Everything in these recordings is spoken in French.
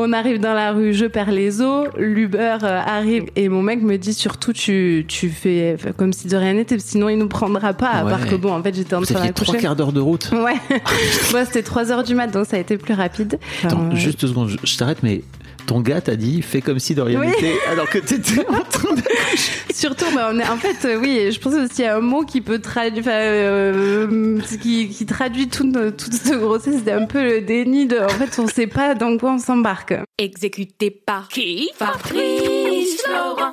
On arrive dans la rue, je perds les os, l'Uber euh, arrive et mon mec me dit surtout tu, tu fais comme si de rien n'était, sinon il nous prendra pas. À Ouais. part que bon, en fait j'étais en train fait trois quarts d'heure de route. Ouais, Moi, c'était 3 heures du mat, donc ça a été plus rapide. Attends, Enfin, juste deux secondes, je, je t'arrête, mais ton gars t'a dit fais comme si de rien Oui. n'était, alors que t'étais en train de. Surtout, bah, on est, en fait, euh, oui, je pense aussi à un mot qui peut traduire, enfin, euh, qui, qui traduit tout, toute cette grossesse. C'était un peu le déni de, en fait, on sait pas dans quoi on s'embarque. Exécuté par qui? Fabrice Florent.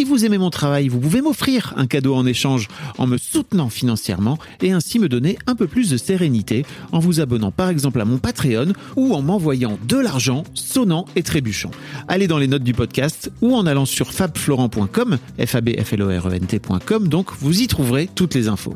Vous aimez mon travail, vous pouvez m'offrir un cadeau en échange en me soutenant financièrement et ainsi me donner un peu plus de sérénité en vous abonnant par exemple à mon Patreon ou en m'envoyant de l'argent sonnant et trébuchant. Allez dans les notes du podcast ou en allant sur fabflorent.com, f e donc vous y trouverez toutes les infos.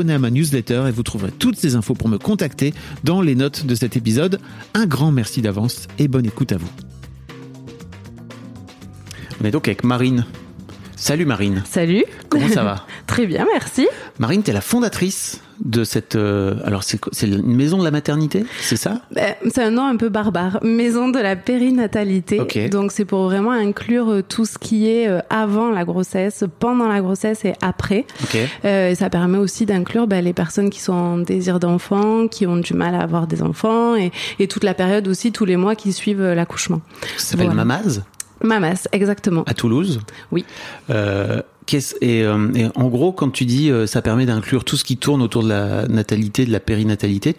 à ma newsletter et vous trouverez toutes ces infos pour me contacter dans les notes de cet épisode. Un grand merci d'avance et bonne écoute à vous. On est donc avec Marine. Salut Marine, Salut. comment ça va Très bien, merci. Marine, tu es la fondatrice de cette... euh, alors c'est une maison de la maternité, c'est ça? Ben, C'est un nom un peu barbare. Maison de la périnatalité. Donc c'est pour vraiment inclure euh, tout ce qui est euh, avant la grossesse, pendant la grossesse et après. Euh, et ça permet aussi d'inclure ben, les personnes qui sont en désir d'enfant, qui ont du mal à avoir des enfants et, et toute la période aussi, tous les mois qui suivent l'accouchement. Ça s'appelle Voilà. Mamaz? Mamas, exactement. à Toulouse. Oui. Euh, et, euh, et en gros, quand tu dis euh, ça permet d'inclure tout ce qui tourne autour de la natalité, de la périnatalité,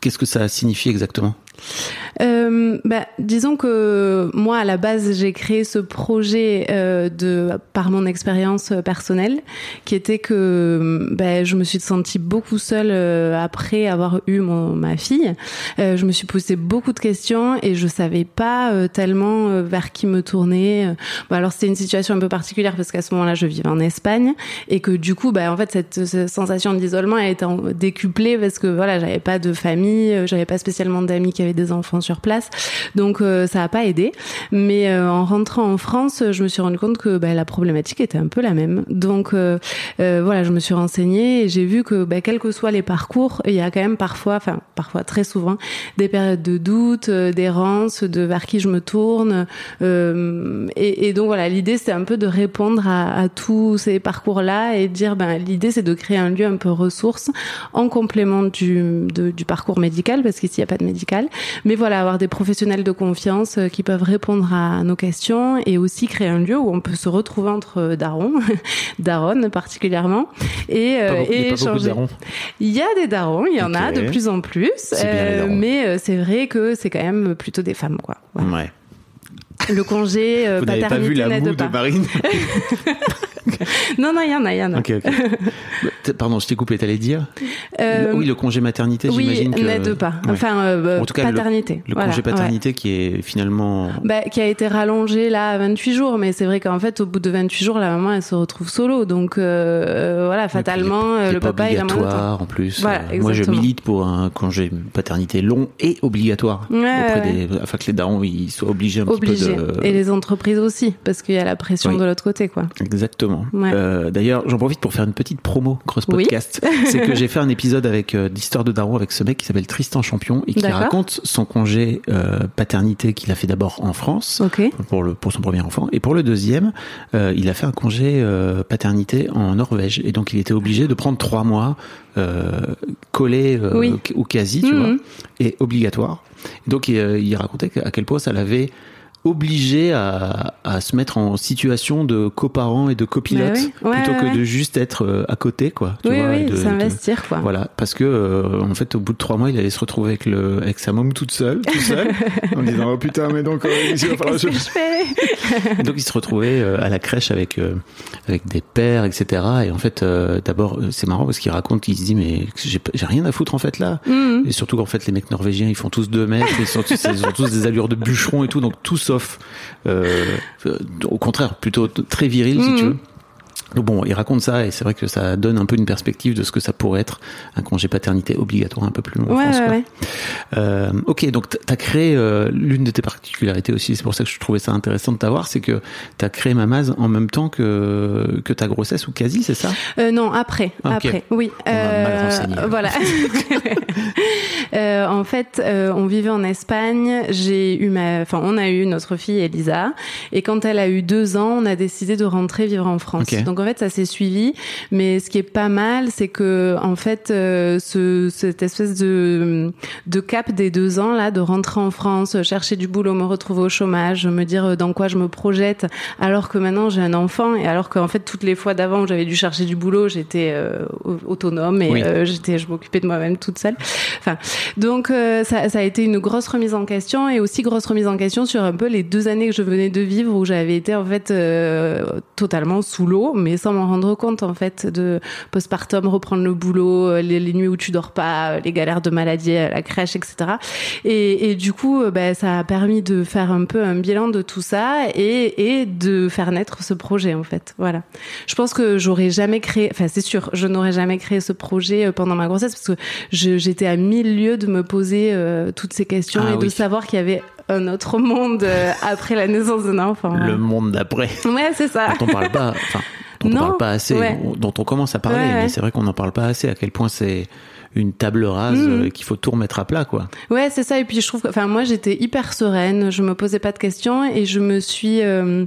qu'est-ce que ça signifie exactement? Euh, bah, disons que moi, à la base, j'ai créé ce projet euh, de par mon expérience euh, personnelle, qui était que bah, je me suis sentie beaucoup seule euh, après avoir eu mon, ma fille. Je me suis posé beaucoup de questions et je savais pas tellement vers qui me tourner. Bon, alors c'était une situation un peu particulière parce qu'à ce moment-là, je vivais en Espagne et que du coup, bah, en fait, cette, sensation d'isolement a été décuplée parce que voilà, j'avais pas de famille, j'avais pas spécialement d'amis qui avaient des enfants sur place, donc euh, ça a pas aidé. Mais euh, en rentrant en France, je me suis rendu compte que bah, la problématique était un peu la même. Donc euh, voilà, je me suis renseignée et j'ai vu que bah, quels que soient les parcours, il y a quand même parfois, enfin parfois très souvent, des périodes de doute, d'errance, de vers qui je me tourne. Euh, et, et donc voilà, l'idée c'est un peu de répondre à, à tous ces parcours-là et de dire ben l'idée c'est de créer un lieu un peu ressource en complément du, de- du parcours médical parce qu'ici il n'y a pas de médical. Mais voilà, avoir des professionnels de confiance euh, qui peuvent répondre à nos questions et aussi créer un lieu où on peut se retrouver entre darons, daronnes particulièrement, et, euh, Pas beaucoup- et pas beaucoup échanger. darons. Il y a des darons, il y en a de plus en plus, darons. mais euh, c'est vrai que c'est quand même plutôt des femmes, quoi. Voilà. Ouais. Le congé euh, Vous n'avez pas paternité vu la moue de Marine non, non, il y en a, il y en a. Ok, ok. Bah, Pardon, je t'ai coupé, t'allais dire? Euh, Oui, le congé maternité, oui, j'imagine que... n'aide pas. Ouais. Enfin, euh, En tout cas, paternité. Le, Voilà, congé ouais. paternité qui est finalement... Bah, qui a été rallongé là à 28 jours, mais c'est vrai qu'en fait, au bout de 28 jours, la maman elle se retrouve solo, donc euh, voilà, fatalement, euh, le papa il a moins de temps. en plus. Voilà, Euh, moi, je milite pour un congé paternité long et obligatoire Ouais, auprès des, afin que les darons ils soient obligés un Obligé. petit peu de. Et les entreprises aussi, parce qu'il y a la pression Oui. de l'autre côté, quoi. Exactement. Ouais. Euh, D'ailleurs, j'en profite pour faire une petite promo Cross Oui. Podcast. C'est que j'ai fait un épisode avec euh, d'histoire de daron avec ce mec qui s'appelle Tristan Champion et qui raconte son congé euh, paternité qu'il a fait d'abord en France. Pour le pour son premier enfant et pour le deuxième euh, il a fait un congé paternité en Norvège et donc il était obligé de prendre trois mois collé Oui. ou quasi tu Mhm. vois et obligatoire Et donc il, il racontait à quel point ça l'avait obligé à, à se mettre en situation de coparent et de copilote Bah oui. Ouais, plutôt ouais, que de juste être euh, à côté quoi tu oui, vois, oui, de- de- s'investir, quoi. voilà, parce que euh, en fait, au bout de trois mois, il allait se retrouver avec le avec sa môme toute seule, tout seul, en disant oh putain, mais donc euh, il va falloir je fais donc il se retrouvait euh, à la crèche avec euh, avec des pères, etc. Et en fait, d'abord, c'est marrant parce qu'il raconte, il se dit mais j'ai rien à foutre en fait là. Mhm. Et surtout qu'en fait, les mecs norvégiens, ils font tous deux mètres, ils, sont tous, ils ont tous des allures de bûcherons et tout, donc tout sauf, euh, au contraire, plutôt très viril si tu veux. Donc bon, il raconte ça et c'est vrai que ça donne un peu une perspective de ce que ça pourrait être un congé paternité obligatoire un peu plus long en Ouais, France. ouais. Euh, ok, donc tu as créé euh, l'une de tes particularités aussi, c'est pour ça que je trouvais ça intéressant de t'avoir, c'est que tu as créé Mamaz en même temps que, que ta grossesse ou quasi, c'est ça? Euh, non, après, Ah, après, oui. On mal renseigné. Voilà. En fait, on vivait en Espagne. J'ai eu ma, enfin, on a eu notre fille Elisa, et quand elle a eu deux ans, on a décidé de rentrer vivre en France. Donc fait, ça s'est suivi. Mais ce qui est pas mal, c'est que en fait, euh, ce, cette espèce de de cap des deux ans là, de rentrer en France, chercher du boulot, me retrouver au chômage, me dire dans quoi je me projette, alors que maintenant j'ai un enfant et alors qu'en fait toutes les fois d'avant où j'avais dû chercher du boulot, j'étais euh, au- autonome et Oui. euh, j'étais, je m'occupais de moi-même toute seule. Enfin, donc euh, ça, ça a été une grosse remise en question et aussi grosse remise en question sur un peu les deux années que je venais de vivre où j'avais été en fait euh, totalement sous l'eau, mais sans m'en rendre compte en fait de postpartum, reprendre le boulot, euh, les, les nuits où tu dors pas, euh, les galères de maladie à la crèche, etc. Et, et du coup, euh, ben, ça a permis de faire un peu un bilan de tout ça et, et de faire naître ce projet en fait. Voilà. Je pense que j'aurais jamais créé, enfin c'est sûr, je n'aurais jamais créé ce projet euh, pendant ma grossesse parce que j'étais à mille lieues de me poser euh, toutes ces questions Ah et de savoir qu'il y avait un autre monde euh, après la naissance d'un enfant. Le monde d'après. Ouais, c'est ça. dont on parle pas, enfin, dont on Non, parle pas assez, ouais. dont on commence à parler, Ouais, ouais. mais c'est vrai qu'on n'en parle pas assez à quel point c'est une table rase Mhm. euh, qu'il faut tout remettre à plat, quoi. Ouais, c'est ça. Et puis je trouve, enfin moi j'étais hyper sereine, je me posais pas de questions et je me suis, euh,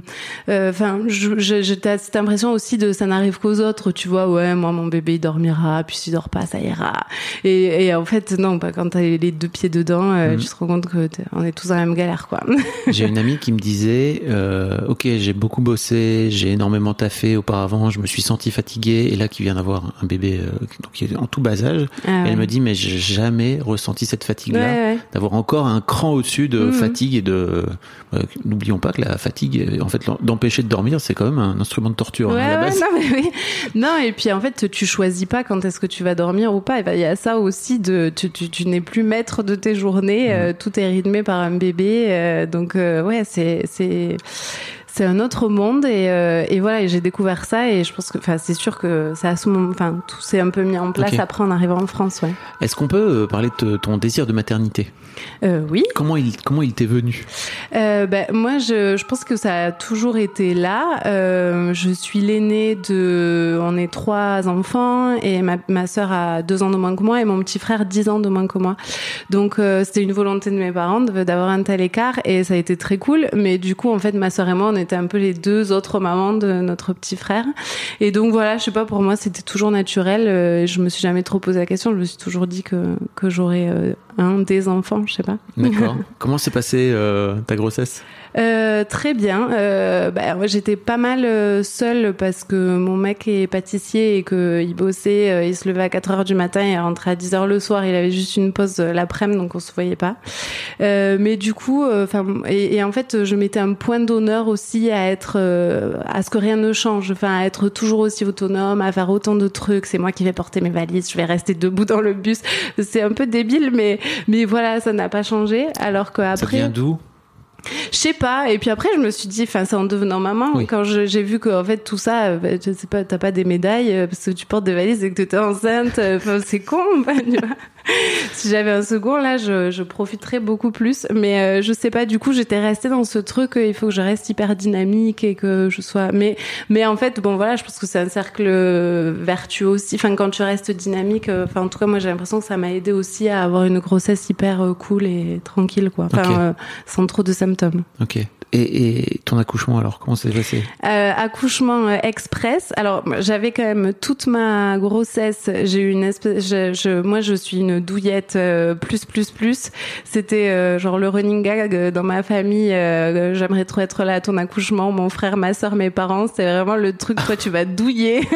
euh, enfin, j'étais cette impression aussi de ça n'arrive qu'aux autres, tu vois. Ouais, moi mon bébé il dormira, puis s'il dort pas, ça ira. Et, et en fait non, pas quand t'as les deux pieds dedans, Mhm. tu te rends compte que on est tous dans la même galère, quoi. J'ai une amie qui me disait, euh, ok, j'ai beaucoup bossé, j'ai énormément taffé auparavant, je me suis senti fatigué, et là qui vient d'avoir un bébé euh, donc qui est en tout bas âge, Ah elle ouais. me dit, mais j'ai jamais ressenti cette fatigue-là, Ouais, ouais. d'avoir encore un cran au-dessus de Mhm. fatigue et de. euh, N'oublions pas que la fatigue, en fait, d'empêcher de dormir, c'est quand même un instrument de torture hein, à la base. non, mais oui. Non, et puis en fait, tu choisis pas quand est-ce que tu vas dormir ou pas. Ben, il y a ça aussi de, tu, tu, tu n'es plus maître de tes journées. Mm. euh, tout est rythmé par un bébé. euh, donc, ouais, c'est, c'est, un autre monde. Et, euh, et voilà, j'ai découvert ça. Et je pense que, enfin, c'est sûr que ça a ce moment, enfin, tout s'est un peu mis en place après en arrivant en France, ouais. Est-ce qu'on peut euh, parler de ton désir de maternité? Euh, oui. Comment il comment il t'est venu? Euh, ben, moi, je, je pense que ça a toujours été là. Je suis l'aînée de... On est trois enfants et ma, ma sœur a deux ans de moins que moi et mon petit frère dix ans de moins que moi. Donc, c'était une volonté de mes parents de- d'avoir un tel écart et ça a été très cool. Mais du coup, en fait, ma sœur et moi, on était un peu les deux autres mamans de notre petit frère. Et donc, voilà, je sais pas, pour moi, c'était toujours naturel. Euh, je me suis jamais trop posé la question. Je me suis toujours dit que, que j'aurais euh, un des enfants, je sais pas. D'accord. Comment s'est passée euh, ta grossesse? Euh, très bien. Euh, bah, moi, j'étais pas mal euh, seule parce que mon mec est pâtissier et que il bossait. euh, il se levait à 4 heures du matin et rentrait à 10 heures le soir. Il avait juste une pause l'après-midi, donc on se voyait pas. Euh, mais du coup, enfin, et, et en fait, je mettais un point d'honneur aussi à être, à ce que rien ne change, enfin, à être toujours aussi autonome, à faire autant de trucs. C'est moi qui vais porter mes valises, je vais rester debout dans le bus. C'est un peu débile, mais mais voilà, ça n'a pas changé. Alors Ça qu'après, vient d'où? Je sais pas. Et puis après, je me suis dit, enfin, c'est en devenant maman, Oui. quand j'ai vu que en fait tout ça, euh, bah, je sais pas, t'as pas des médailles euh, parce que tu portes des valises et que t'étais enceinte. euh, Enfin, c'est con. enfin, tu vois. si j'avais un second, là, je, je profiterais beaucoup plus. Mais euh, je sais pas. Du coup, j'étais restée dans ce truc. euh, il faut que je reste hyper dynamique et que je sois. Mais mais en fait, bon voilà, je pense que c'est un cercle vertueux aussi. Enfin, quand tu restes dynamique. euh, en tout cas, moi, j'ai l'impression que ça m'a aidé aussi à avoir une grossesse hyper cool et tranquille, quoi. Enfin, sans trop de Ok. Et, et ton accouchement alors, comment ça s'est passé Euh, accouchement euh, express. Alors j'avais quand même toute ma grossesse. J'ai eu une espèce. Je, je- moi, je suis une douillette euh, plus plus plus. C'était euh, genre le running gag euh, dans ma famille. euh, J'aimerais trop être là à ton accouchement. Mon frère, ma soeur, mes parents. C'est vraiment le truc. Toi, tu vas douiller.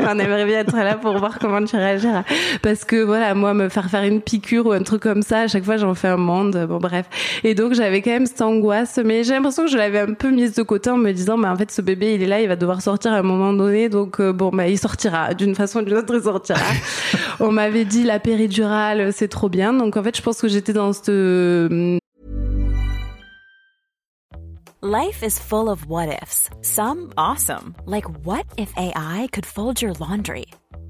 On aimerait bien être là pour voir comment tu réagiras. Parce que voilà, moi, me faire faire une piqûre ou un truc comme ça, à chaque fois, j'en fais un monde. Bon, bref. Et donc, j'avais même cette angoisse. Mais j'ai l'impression que je l'avais un peu mise de côté en me disant, bah, en fait, ce bébé, il est là, il va devoir sortir à un moment donné. Donc, euh, bon, bah, il sortira. D'une façon ou d'une autre, il sortira. On m'avait dit, la péridurale, c'est trop bien. Donc, en fait, je pense que j'étais dans cette, euh, Life is full of what ifs. Some awesome, like what if AI could fold your laundry?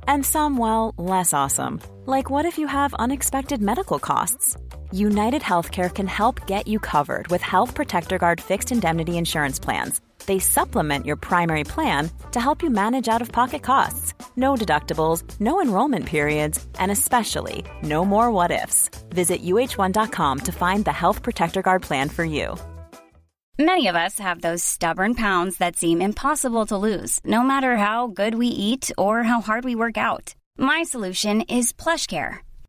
And some, well, less awesome, like what if you have unexpected medical costs? United Healthcare can help get you covered with Health Protector Guard fixed indemnity insurance plans. They supplement your primary plan to help you manage out of pocket costs. No deductibles, no enrollment periods, and especially no more what ifs. Visit uh1.com to find the Health Protector Guard plan for you. Many of us have those stubborn pounds that seem impossible to lose, no matter how good we eat or how hard we work out. My solution is PlushCare.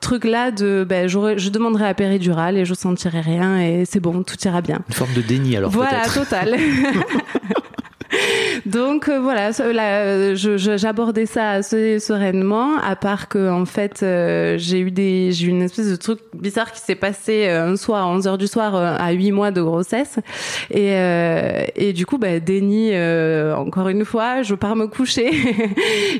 Truc là de, ben, je demanderai la péridurale et je sentirai rien et c'est bon, tout ira bien. Une forme de déni alors Voilà, total. Donc euh, voilà, là, euh, je- je- j'abordais ça assez sereinement, à part que en fait euh, j'ai eu des, j'ai eu une espèce de truc bizarre qui s'est passé euh, un soir à 11 heures du soir euh, à 8 mois de grossesse et euh, et du coup bah déni euh, encore une fois, je pars me coucher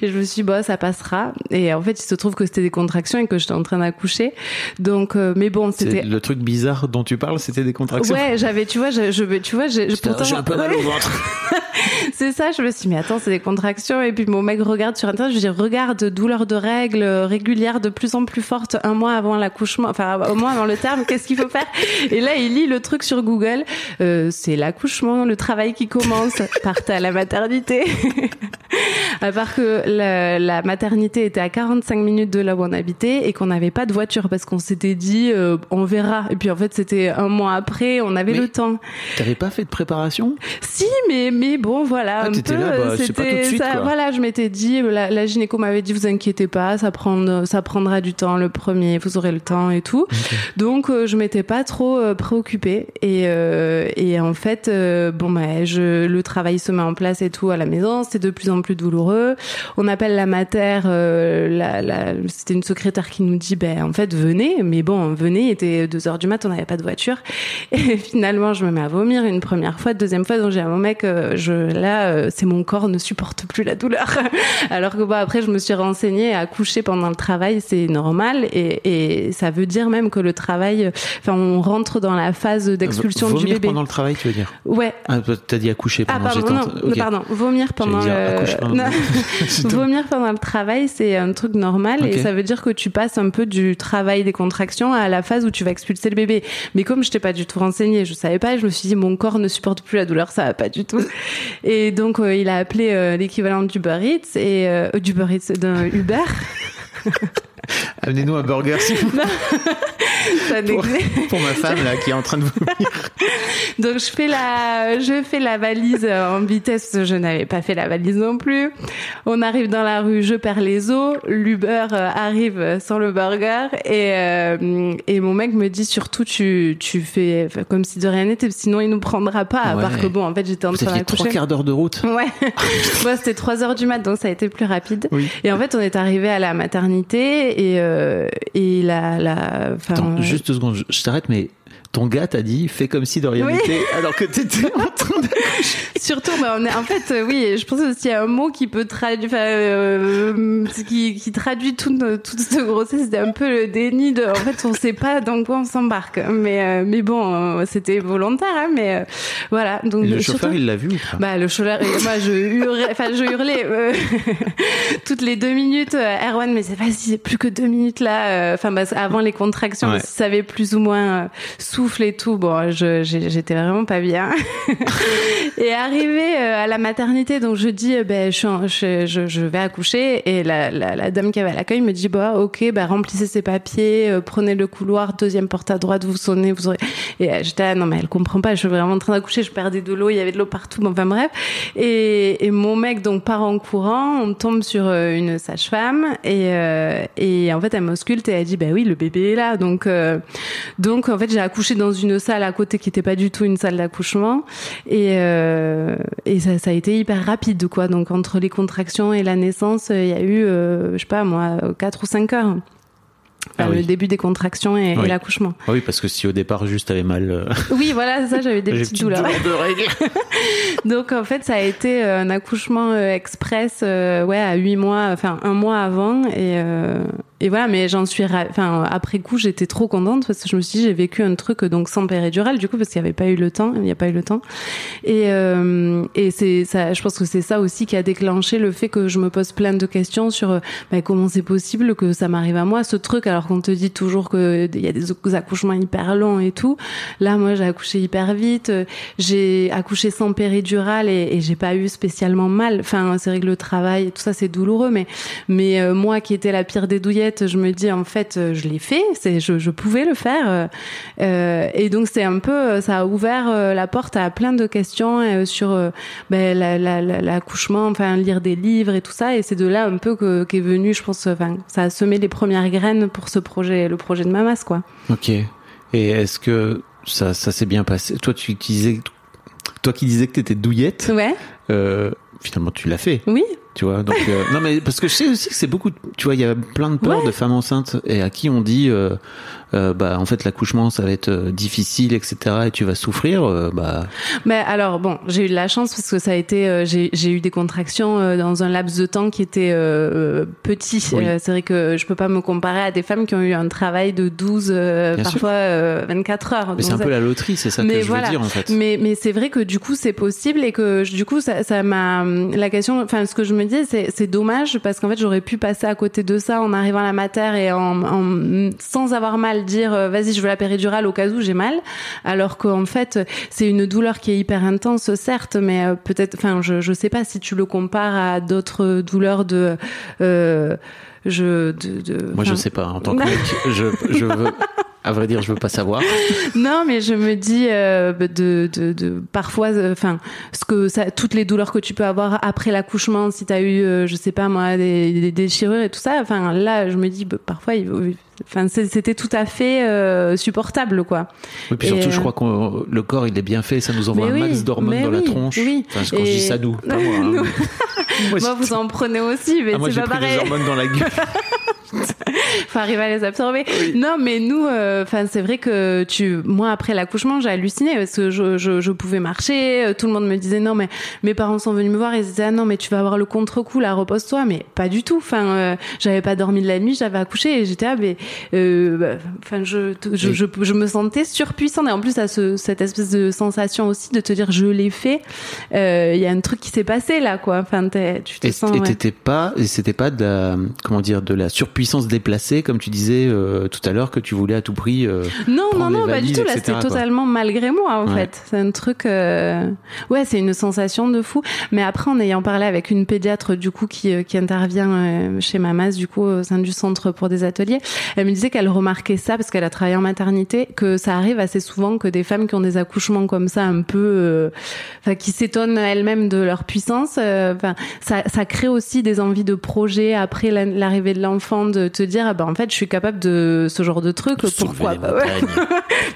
et je me suis dit, bah ça passera et en fait il se trouve que c'était des contractions et que j'étais en train d'accoucher. Donc euh, mais bon, c'était le truc bizarre dont tu parles, c'était des contractions. Ouais, j'avais, tu vois, je, je, tu vois, j'ai, pourtant, un peu mal au ventre. c'est ça, je me suis dit, mais attends, c'est des contractions. Et puis mon mec regarde sur Internet, je lui dis, regarde, douleur de règles euh, régulière de plus en plus forte un mois avant l'accouchement, enfin, au moins avant le terme, qu'est-ce qu'il faut faire? Et là, il lit le truc sur Google, euh, c'est l'accouchement, le travail qui commence, partez à la maternité. à part que la, la maternité était à 45 minutes de là où on habitait et qu'on n'avait pas de voiture parce qu'on s'était dit, euh, on verra. Et puis en fait, c'était un mois après, on avait Mais- le temps. T'avais pas fait de préparation? Si, mais mais bon, voilà, Ah, un t'étais peu. là, bah, c'est pas tout de c'était suite, ça. quoi. Voilà, je m'étais dit, la, la gynéco m'avait dit, vous inquiétez pas, ça prend, ça prendra du temps le premier, vous aurez le temps et tout. Donc euh, je m'étais pas trop euh, préoccupée et euh, et en fait, euh, bon bah, je le travail se met en place et tout à la maison, c'est de plus en plus douloureux. On appelle la mater, euh, la, la, c'était une secrétaire qui nous dit, ben en fait venez, mais bon venez, il était deux heures du mat, on n'avait pas de voiture et finalement je me mets à vomir une première fois, deuxième fois, donc j'ai à mon mec, euh, je là euh, c'est mon corps ne supporte plus la douleur. Alors que bah après je me suis renseignée, accoucher pendant le travail c'est normal et, et ça veut dire même que le travail, enfin on rentre dans la phase d'expulsion du bébé. pendant le travail, tu veux dire? Ouais. Ah, t'as dit accoucher Ah pendant pardon, j'étais en- non, pardon, vomir pendant dire le... vomir pendant le travail, c'est un truc normal et ça veut dire que tu passes un peu du travail des contractions à la phase où tu vas expulser le bébé. Mais comme je t'ai pas du tout renseigné, je savais pas, je me suis dit mon corps ne supporte plus la douleur, ça va pas du tout. Et donc euh, il a appelé euh, l'équivalent du Eats et euh, du Uber Eats d'un Uber. Donnez-nous un burger si vous Ça pour, pour ma femme là qui est en train de vomir. Donc je fais la, je fais la valise euh, en vitesse. Je n'avais pas fait la valise non plus. On arrive dans la rue, je perds les os. L'Uber euh, arrive sans le burger et euh, et mon mec me dit surtout tu tu fais comme si de rien n'était, sinon il nous prendra pas. À Ouais. part que bon, en fait j'étais en train aviez trois quarts d'heure de route. Ouais, ouais c'était 3 heures du mat, donc ça a été plus rapide. Oui. Et en fait, on est arrivé à la maternité et euh, et la Attends, euh, juste deux secondes, je, je t'arrête, mais ton gars t'a dit fais comme si de rien Oui. n'était, alors que t'étais en train de. Surtout, bah, on est, en fait, euh, oui, je pense aussi à un mot qui peut traduire, enfin, euh, qui, qui traduit tout, toute cette grossesse. C'était un peu le déni de, en fait, on sait pas dans quoi on s'embarque. Mais, euh, mais bon, euh, c'était volontaire, hein, mais voilà. Donc, Et le surtout- chauffeur, il l'a vu ou pas? Bah le chauffeur, moi je hurlais, enfin je hurlais toutes les deux minutes. Erwan, mais c'est vas-y, c'est plus que deux minutes là. Enfin bah, avant les contractions, Ouais. si ça avait plus ou moins souffle et tout. Bon, j'étais vraiment pas bien. et arrivé euh, à la maternité, donc je dis, euh, ben je, je, vais accoucher et la, la, la dame qui avait à l'accueil me dit, bah ok, bah remplissez ces papiers, euh, prenez le couloir, deuxième porte à droite, vous sonnez, vous aurez. Et j'étais, ah, non mais elle comprend pas, je suis vraiment en train d'accoucher, je perdais de l'eau, il y avait de l'eau partout, bon, enfin bref. Et, et mon mec donc part en courant, on tombe sur une sage-femme et, euh, et en fait elle m'ausculte et elle dit, bah oui, le bébé est là, donc euh, donc en fait j'ai accouché dans une salle à côté qui était pas du tout une salle d'accouchement et euh, et ça, ça a été hyper rapide quoi. Donc entre les contractions et la naissance, euh, il y a eu euh, je sais pas moi quatre ou cinq heures. Enfin, Ah oui. Le début des contractions et, l'accouchement. Ah Oui, parce que si au départ juste t'avais mal, euh, Oui, voilà, c'est ça, j'avais des j'ai petites douleurs. de. Donc en fait, ça a été un accouchement express, euh, ouais, à huit mois, enfin un mois avant, et euh, et voilà. Mais j'en suis, enfin après coup, j'étais trop contente parce que je me suis dit j'ai vécu un truc donc sans péridurale du coup parce qu'il n'y avait pas eu le temps, il n'y a pas eu le temps. Et euh, et c'est ça, je pense que c'est ça aussi qui a déclenché le fait que je me pose plein de questions sur euh, bah, comment c'est possible que ça m'arrive à moi ce truc alors qu'on te dit toujours que il y a des accouchements hyper longs et tout. Là, moi, j'ai accouché hyper vite. euh, J'ai accouché sans péridurale et, et j'ai pas eu spécialement mal. Enfin, c'est vrai que le travail, tout ça, c'est douloureux, mais mais euh, moi, qui étais la pire des douillettes, je me dis en fait, euh, je l'ai fait. C'est je, je pouvais le faire. euh, euh, et donc c'est un peu, ça a ouvert la porte à plein de questions sur ben, la- la- la- l'accouchement, enfin lire des livres et tout ça. Et c'est de là un peu que qu'est venu, je pense, enfin ça a semé les premières graines pour ce projet, le projet de Mamas, quoi. Ok. Et est-ce que ça, ça s'est bien passé? Toi, tu disais, toi qui disais que t'étais douillette, Ouais. euh, finalement tu l'as fait. Oui. Tu vois, donc euh, non mais parce que je sais aussi que c'est beaucoup. de- Tu vois, il y a plein de peurs Ouais. de femmes enceintes et à qui on dit, euh, euh, bah en fait l'accouchement ça va être euh, difficile, etc. Et tu vas souffrir. euh, bah Mais alors bon, j'ai eu de la chance parce que ça a été, euh, j'ai eu des contractions dans un laps de temps qui était petit. Oui. C'est vrai que je peux pas me comparer à des femmes qui ont eu un travail de 12, euh, Bien parfois euh, 24 heures. mais c'est un peu la loterie, c'est ça que mais je voilà. veux dire en fait. Mais, mais c'est vrai que du coup c'est possible et que je- du coup ça ça m'a la question enfin ce que je me dis c'est c'est dommage parce qu'en fait j'aurais pu passer à côté de ça en arrivant à la mater et en, en sans avoir mal dire euh, vas-y je veux la péridurale au cas où j'ai mal alors qu'en fait c'est une douleur qui est hyper intense certes mais euh, peut-être enfin je je sais pas si tu le compares à d'autres douleurs de euh, je de, de Moi je sais pas. En tant que mec, je je veux. À vrai dire, je veux pas savoir. Non, mais je me dis euh, de, de, de parfois, euh, enfin, ce que ça, toutes les douleurs que tu peux avoir après l'accouchement, si t'as eu, euh, je sais pas moi, des, des déchirures et tout ça. Enfin, là, je me dis, bah, parfois, il enfin, c'était tout à fait euh, supportable, quoi. Oui, puis Et, surtout, je euh, crois que le corps il est bien fait, ça nous envoie Mais un max d'hormones dans la tronche. oui. Enfin, quand je Et- dis ça, nous, pas moi. hein. Nous. Moi, Moi, vous en prenez aussi, mais Ah, moi c'est j'ai pas pris pareil. des hormones dans la gueule. faut arriver à les absorber. Non, mais nous, euh, enfin, c'est vrai que tu, moi, après l'accouchement, j'ai halluciné parce que je, je, je pouvais marcher. euh, Tout le monde me disait non, mais mes parents sont venus me voir. Ils disaient ah non, mais tu vas avoir le contre-coup, là, repose-toi. Mais pas du tout. Enfin, euh, j'avais pas dormi de la nuit, j'avais accouché et j'étais ah, mais, euh, bah, enfin, je, je, je, je me sentais surpuissante et en plus, à ce, cette espèce de sensation aussi de te dire je l'ai fait. euh, Il y a un truc qui s'est passé là, quoi. Enfin, tu te Et sens. et ouais. t'étais pas, et c'était pas de la, comment dire, de la surpuissance déplacée. passé, comme tu disais euh, tout à l'heure, que tu voulais à tout prix. euh, Non, non, non, pas du valises, tout. Là, c'était totalement malgré moi, en Ouais. fait. C'est un truc. euh, Ouais, c'est une sensation de fou. Mais après, en ayant parlé avec une pédiatre, du coup, qui, euh, qui intervient euh, chez Mamas, du coup, au sein du centre pour des ateliers, elle me disait qu'elle remarquait ça parce qu'elle a travaillé en maternité, que ça arrive assez souvent que des femmes qui ont des accouchements comme ça, un peu, euh, enfin, qui s'étonnent elles-mêmes de leur puissance. euh, Enfin, ça, ça crée aussi des envies de projet après la- l'arrivée de l'enfant, de te dire, ah ben, en fait, je suis capable de ce genre de truc. Pourquoi pas.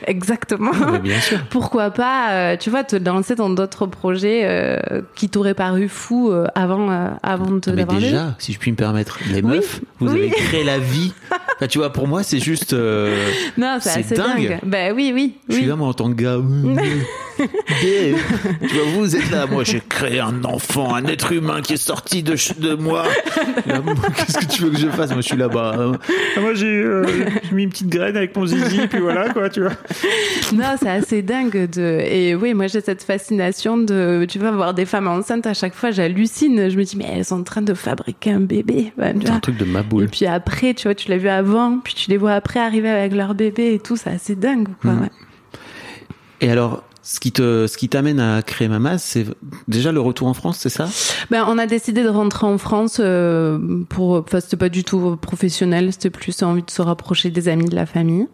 Exactement. Ouais, bien sûr. Pourquoi pas, tu vois, te lancer dans d'autres projets euh, qui t'auraient paru fous euh, avant, euh, avant de Mais d'avoir déjà, si je puis me permettre, les Oui, meufs, vous oui. avez créé la vie. Enfin, tu vois, pour moi, c'est juste. euh, Non, c'est dingue. dingue. Ben oui, oui, Je suis là, moi, en tant que gars. Yeah. tu vois, vous êtes là. Moi, j'ai créé un enfant, un être humain qui est sorti de, de moi. Là, Qu'est-ce que tu veux que je fasse? Moi, je suis là-bas. Euh, Moi, j'ai euh, mis une petite graine avec mon zizi, puis voilà, quoi, tu vois. Non, c'est assez dingue de. Et oui, moi j'ai cette fascination de. Tu vas voir des femmes enceintes à chaque fois, j'hallucine. Je me dis mais elles sont en train de fabriquer un bébé. Ben, C'est un vois. truc de ma Et boule. puis après, tu vois, tu l'as vu avant, puis tu les vois après arriver avec leur bébé et tout, c'est assez dingue, quoi. Ouais. Et alors, ce qui te, ce qui t'amène à créer Mamas, c'est déjà le retour en France, c'est ça? Ben, on a décidé de rentrer en France euh, pour, enfin, c'était pas du tout professionnel, c'était plus envie de se rapprocher des amis, de la famille.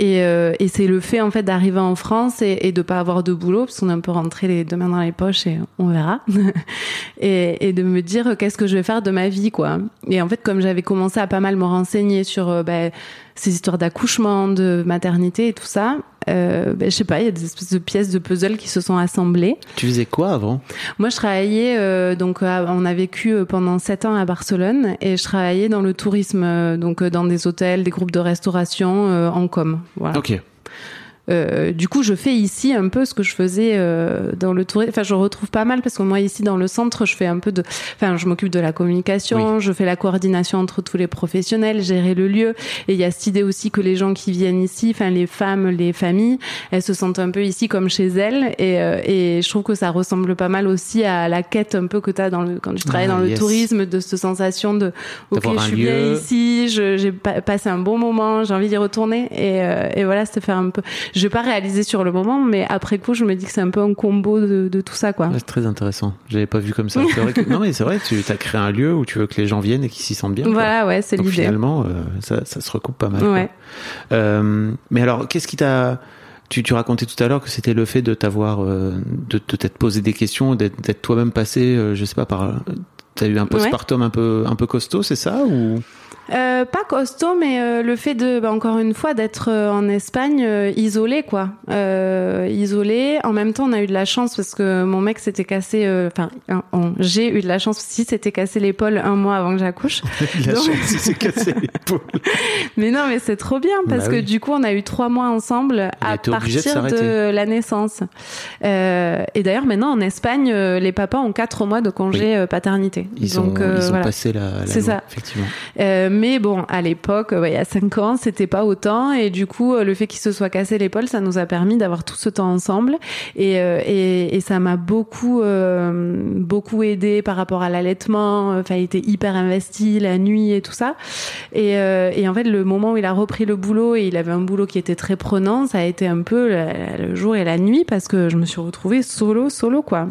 Et, euh, et c'est le fait en fait d'arriver en France et, et de pas avoir de boulot, parce qu'on est un peu rentré les deux mains dans les poches et on verra. et, et de me dire qu'est-ce que je vais faire de ma vie, quoi? Et en fait, comme j'avais commencé à pas mal me renseigner sur euh, ben, ces histoires d'accouchement, de maternité et tout ça, euh, ben, je sais pas, il y a des espèces de pièces de puzzle qui se sont assemblées. Tu faisais quoi avant? Moi, je travaillais, euh, donc, à- on a vécu euh, pendant sept ans à Barcelone et je travaillais dans le tourisme, euh, donc euh, dans des hôtels, des groupes de restauration euh, en com. Voilà. Ok. Euh, du coup, je fais ici un peu ce que je faisais euh, dans le tourisme. Enfin, je retrouve pas mal parce que moi, ici, dans le centre, je fais un peu de. Enfin, je m'occupe de la communication, je fais la coordination entre tous les professionnels, gérer le lieu. Et il y a cette idée aussi que les gens qui viennent ici, enfin, les femmes, les familles, elles se sentent un peu ici comme chez elles. Et, euh, et je trouve que ça ressemble pas mal aussi à la quête un peu que tu as dans le, quand tu travailles Ah, dans le tourisme, de cette sensation de OK, je suis bien ici, j'ai pa- passé un bon moment, j'ai envie d'y retourner. Et, euh, et voilà, c'était faire un peu. Je vais pas réaliser sur le moment, mais après coup, je me dis que c'est un peu un combo de, de tout ça, quoi. Ouais, c'est très intéressant. J'avais pas vu comme ça. C'est vrai que- Non, mais c'est vrai, tu as créé un lieu où tu veux que les gens viennent et qu'ils s'y sentent bien. quoi. Voilà, ouais, c'est l'idée. finalement, euh, ça, ça se recoupe pas mal. Ouais. Euh, mais alors, qu'est-ce qui t'a tu, tu racontais tout à l'heure que c'était le fait de t'avoir, euh, de, de t'être posé des questions, d'être, toi-même passé, euh, je sais pas par. T'as eu un postpartum un peu un peu costaud, c'est ça ou? Euh, pas costaud, mais euh, le fait de, bah, encore une fois, d'être euh, en Espagne isolé, quoi. Isolé. En même temps, on a eu de la chance parce que mon mec s'était cassé. Enfin, j'ai eu de la chance aussi, s'était cassé l'épaule un mois avant que j'accouche. La Donc- chance, s'est cassé l'épaule. Mais non, mais c'est trop bien parce Bah que oui. du coup, on a eu trois mois ensemble à de partir de, la naissance. Et d'ailleurs, maintenant en Espagne, les papas ont quatre mois de congé paternité. Ils Donc, ont ils ont voilà. passé la. la C'est ça. Effectivement. Mais bon, à l'époque, ouais, il y a cinq ans, c'était pas autant. Et du coup, le fait qu'il se soit cassé l'épaule, ça nous a permis d'avoir tout ce temps ensemble. Et, euh, et, et ça m'a beaucoup, euh, beaucoup aidé par rapport à l'allaitement. Enfin, il était hyper investi la nuit et tout ça. Et, euh, et en fait, le moment où il a repris le boulot et il avait un boulot qui était très prenant, ça a été un peu le, le jour et la nuit parce que je me suis retrouvée solo, solo, quoi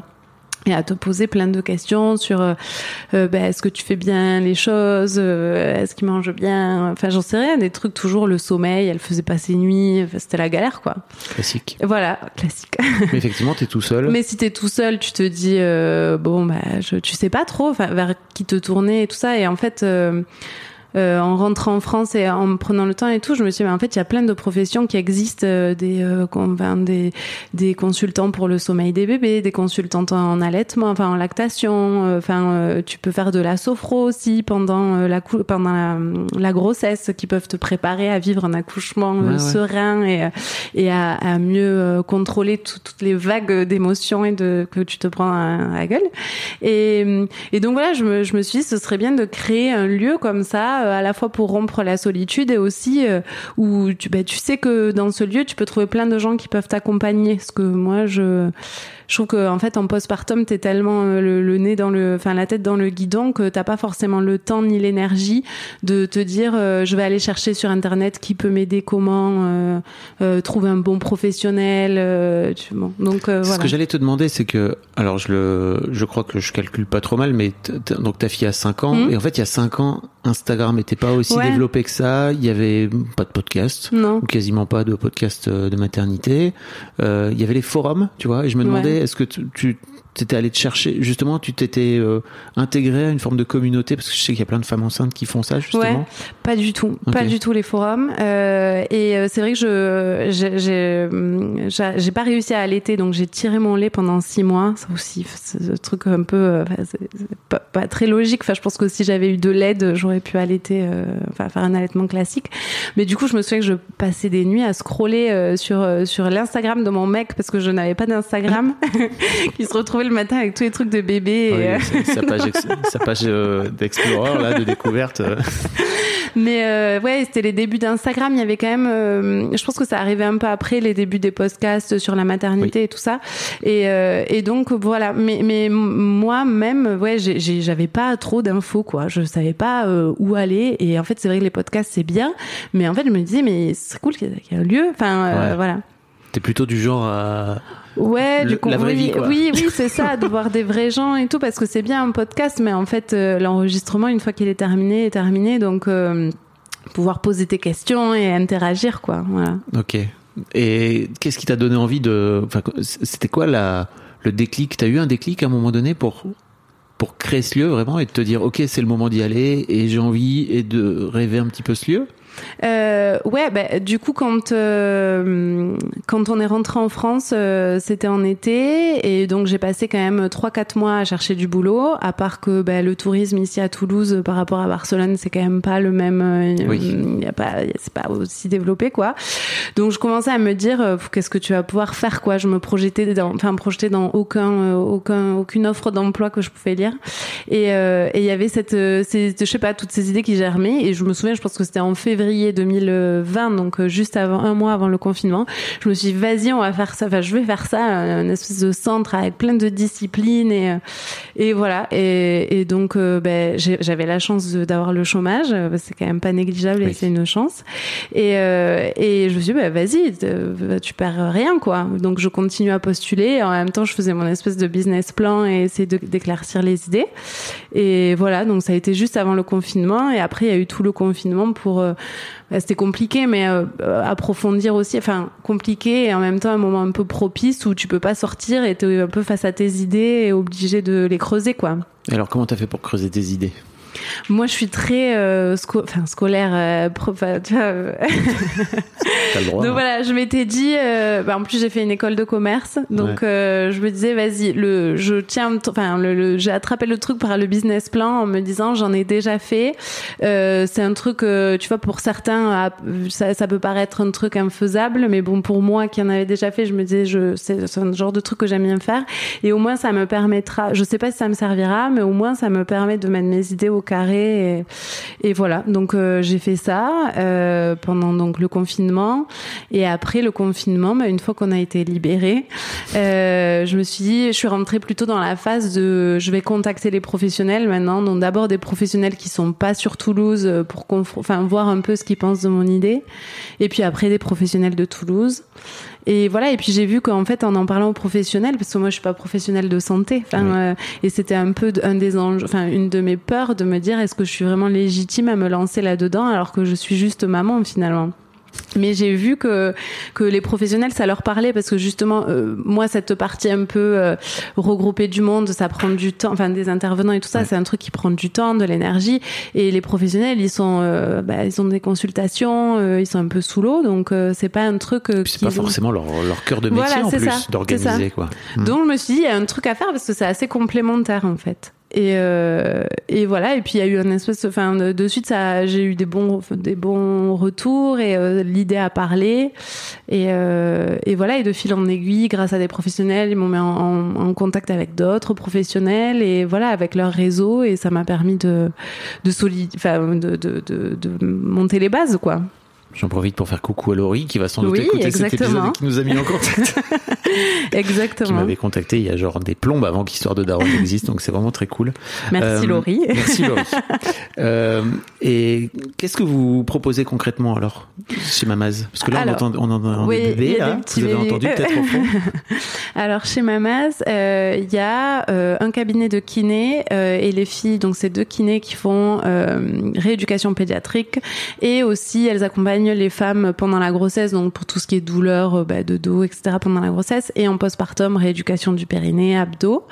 et à te poser plein de questions sur euh, euh, ben, est-ce que tu fais bien les choses euh, est-ce qu'il mange bien enfin j'en sais rien des trucs toujours le sommeil elle faisait pas ses nuits enfin, c'était la galère quoi Classique. voilà classique Mais effectivement, t'es tout seul. mais si t'es tout seul tu te dis euh, bon bah je, tu sais pas trop vers qui te tourner et tout ça et en fait euh, en rentrant en France et en me prenant le temps et tout, je me suis dit, mais en fait, il y a plein de professions qui existent, euh, des, euh, enfin, des, des consultants pour le sommeil des bébés, des consultantes en allaitement, enfin en lactation, euh, enfin euh, tu peux faire de la sophro aussi pendant euh, la cou- pendant la, la grossesse, qui peuvent te préparer à vivre un accouchement Ouais, ouais. serein et et à, à mieux contrôler tout- toutes les vagues d'émotions et de que tu te prends à, à la gueule. Et, et donc voilà, je me, je me suis dit, ce serait bien de créer un lieu comme ça, euh, à la fois pour rompre la solitude et aussi euh, où tu, bah, tu sais que dans ce lieu, tu peux trouver plein de gens qui peuvent t'accompagner. Parce que moi, je Je trouve que en fait en postpartum t'es tellement euh, le, le nez dans le, enfin la tête dans le guidon que t'as pas forcément le temps ni l'énergie de te dire euh, je vais aller chercher sur internet qui peut m'aider, comment euh, euh, trouver un bon professionnel. tu, bon. Donc Ce que j'allais te demander, c'est que, alors je le, je crois que je calcule pas trop mal, mais donc ta fille a 5 ans, Mhm. et en fait il y a 5 ans, Instagram n'était pas aussi Ouais. développé que ça, il y avait pas de podcast. Non. ou quasiment pas de podcast euh, de maternité. Euh, Il y avait les forums, tu vois, et je me demandais, Ouais. est-ce que tu, tu t'étais allé te chercher, justement, tu t'étais euh, intégré à une forme de communauté, parce que je sais qu'il y a plein de femmes enceintes qui font ça, justement. Ouais, pas du tout, pas du tout les forums. Euh, et euh, c'est vrai que je j'ai- j'ai pas réussi à allaiter, donc j'ai tiré mon lait pendant six mois. Ça aussi, c'est un truc un peu, euh, pas, pas très logique. Enfin, je pense que si j'avais eu de l'aide, j'aurais pu allaiter, euh, enfin faire un allaitement classique. Mais du coup, je me souviens que je passais des nuits à scroller euh, sur euh, sur l'Instagram de mon mec parce que je n'avais pas d'Instagram, qui se retrouvait le matin avec tous les trucs de bébé. et, Oui, euh, sa page, page euh, d'Explorer, là, de découverte. Mais euh, ouais, c'était les débuts d'Instagram. Il y avait quand même, euh, je pense que ça arrivait un peu après les débuts des podcasts sur la maternité et tout ça. Et, euh, et donc voilà. Mais, moi-même, ouais, j'avais pas trop d'infos quoi. Je savais pas où aller. Et en fait, c'est vrai que les podcasts c'est bien, mais en fait, je me disais mais c'est cool qu'il y ait- un lieu. Enfin Ouais. voilà. T'es plutôt du genre à... Ouais, Le- du coup, la vraie oui, vie, quoi. oui, oui, c'est ça, de voir des vrais gens et tout, parce que c'est bien un podcast, mais en fait, euh, l'enregistrement, une fois qu'il est terminé, est terminé, donc euh, pouvoir poser tes questions et interagir, quoi. Voilà. Ok. Et qu'est-ce qui t'a donné envie de... Enfin, c'était quoi la, le déclic? T'as eu un déclic à un moment donné pour pour créer ce lieu vraiment et de te dire ok c'est le moment d'y aller et j'ai envie et de rêver un petit peu ce lieu? Euh, ouais, bah, du coup, quand euh, quand on est rentré en France, euh, c'était en été, et donc j'ai passé quand même 3-4 mois à chercher du boulot. À part que bah, le tourisme ici à Toulouse, par rapport à Barcelone, c'est quand même pas le même. euh, Oui. Il y a pas, c'est pas aussi développé, quoi. Donc je commençais à me dire, euh, qu'est-ce que tu vas pouvoir faire, quoi? Je me projetais dans, enfin, projetais dans aucun, euh, aucun, aucune offre d'emploi que je pouvais lire. Et euh, et il y avait cette, je sais pas, toutes ces idées qui germaient. Et je me souviens, je pense que c'était en février 2020, donc euh, juste avant un mois avant le confinement. Je me suis dit, vas-y, on va faire ça. Enfin, je vais faire ça, un espèce de centre avec plein de disciplines et euh, et voilà. Et, et donc, euh, ben, j'avais la chance d'avoir le chômage. euh, C'est quand même pas négligeable et Oui. c'est une chance. Et euh, et je me suis dit, bah, vas-y, te- tu perds rien, quoi. Donc, je continue à postuler. En même temps, je faisais mon espèce de business plan et essayer d'éclaircir les idées. Et voilà, donc ça a été juste avant le confinement. Et après, il y a eu tout le confinement pour. Bah, C'était compliqué, mais euh, euh, approfondir aussi. Enfin, compliqué et en même temps un moment un peu propice où tu peux pas sortir et t'es un peu face à tes idées et obligé de les creuser, quoi. Alors comment t'as fait pour creuser tes idées? Moi, je suis très euh, sco- enfin, scolaire, euh, pro- enfin, tu vois, euh, le droit. donc hein. voilà, je m'étais dit, bah, en plus j'ai fait une école de commerce, donc je me disais vas-y, le, je tiens, le tr- enfin le, le- j'ai attrapé le truc par le business plan en me disant j'en ai déjà fait. C'est un truc, tu vois, pour certains ah, ça, ça peut paraître un truc infaisable, mais bon pour moi qui en avait déjà fait, je me disais je, c'est, c'est un genre de truc que j'aime bien faire et au moins ça me permettra, je sais pas si ça me servira, mais au moins ça me permet de mettre mes idées au carré et, voilà. Donc euh, j'ai fait ça euh, pendant donc le confinement et après le confinement, bah, une fois qu'on a été libéré, euh, je me suis dit, je suis rentrée plutôt dans la phase de, je vais contacter les professionnels maintenant. Donc d'abord des professionnels qui sont pas sur Toulouse euh, pour enfin voir un peu ce qu'ils pensent de mon idée, et puis après des professionnels de Toulouse. Et voilà, et puis j'ai vu qu'en fait, en en parlant aux professionnels, parce que moi je suis pas professionnelle de santé, enfin, Oui. euh, et c'était un peu un des enjeux, enfin une de mes peurs de me dire est-ce que je suis vraiment légitime à me lancer là-dedans alors que je suis juste maman finalement. Mais j'ai vu que que les professionnels ça leur parlait parce que justement euh, moi cette partie un peu euh, regroupée du monde ça prend du temps enfin des intervenants et tout ça Ouais. c'est un truc qui prend du temps de l'énergie et les professionnels ils sont euh, bah, ils ont des consultations euh, ils sont un peu sous l'eau donc euh, c'est pas un truc euh, c'est pas forcément leur, leur cœur de métier Voilà, en plus d'organiser quoi. donc je me suis dit, il y a un truc à faire parce que c'est assez complémentaire en fait. Et, euh, et voilà, et puis il y a eu un espèce, enfin de, de suite, ça, j'ai eu des bons, des bons retours et euh, l'idée a parlé. Et, euh, et voilà, et de fil en aiguille, grâce à des professionnels, ils m'ont mis en, contact avec d'autres professionnels et voilà, avec leur réseau et ça m'a permis de, de solide, enfin de, de, de monter les bases quoi. J'en profite pour faire coucou à Laurie qui va sans doute Oui, écouter cet exactement. épisode et qui nous a mis en contact. qui Exactement. m'avait contacté il y a genre des plombes avant qu'Histoire de Daron existe, donc c'est vraiment très cool. Merci Euh, Laurie. Merci Laurie. Euh, et qu'est-ce que vous proposez concrètement alors chez Mamaz? Parce que là Alors, on entend, on entend oui, petits vous avez entendu peut-être au fond. Alors chez Mamaz, euh, il y a euh, un cabinet de kiné et les filles, donc c'est deux kinés qui font rééducation pédiatrique et aussi elles accompagnent les femmes pendant la grossesse, donc pour tout ce qui est douleur euh, bah, de dos, etc. pendant la grossesse et en postpartum rééducation du périnée, abdos.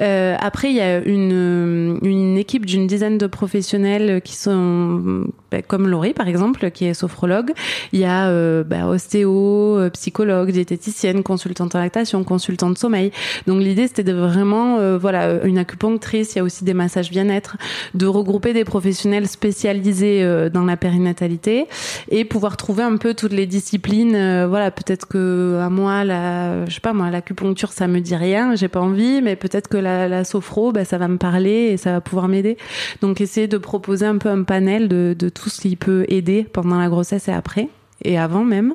Euh, après il y a une, une équipe d'une dizaine de professionnels qui sont comme Laurie par exemple, qui est sophrologue. Il y a euh, bah, ostéo, euh, psychologue, diététicienne, consultante en lactation, consultante sommeil. Donc l'idée c'était de vraiment, euh, voilà, une acupunctrice. Il y a aussi des massages bien-être, de regrouper des professionnels spécialisés dans la périnatalité et pouvoir trouver un peu toutes les disciplines. voilà, peut-être que à moi, la, je sais pas moi, l'acupuncture ça me dit rien, j'ai pas envie, mais peut-être que la, la sophro, bah, ça va me parler et ça va pouvoir m'aider. Donc essayer de proposer un peu un panel de, de tout ce qui peut aider pendant la grossesse et après et avant même.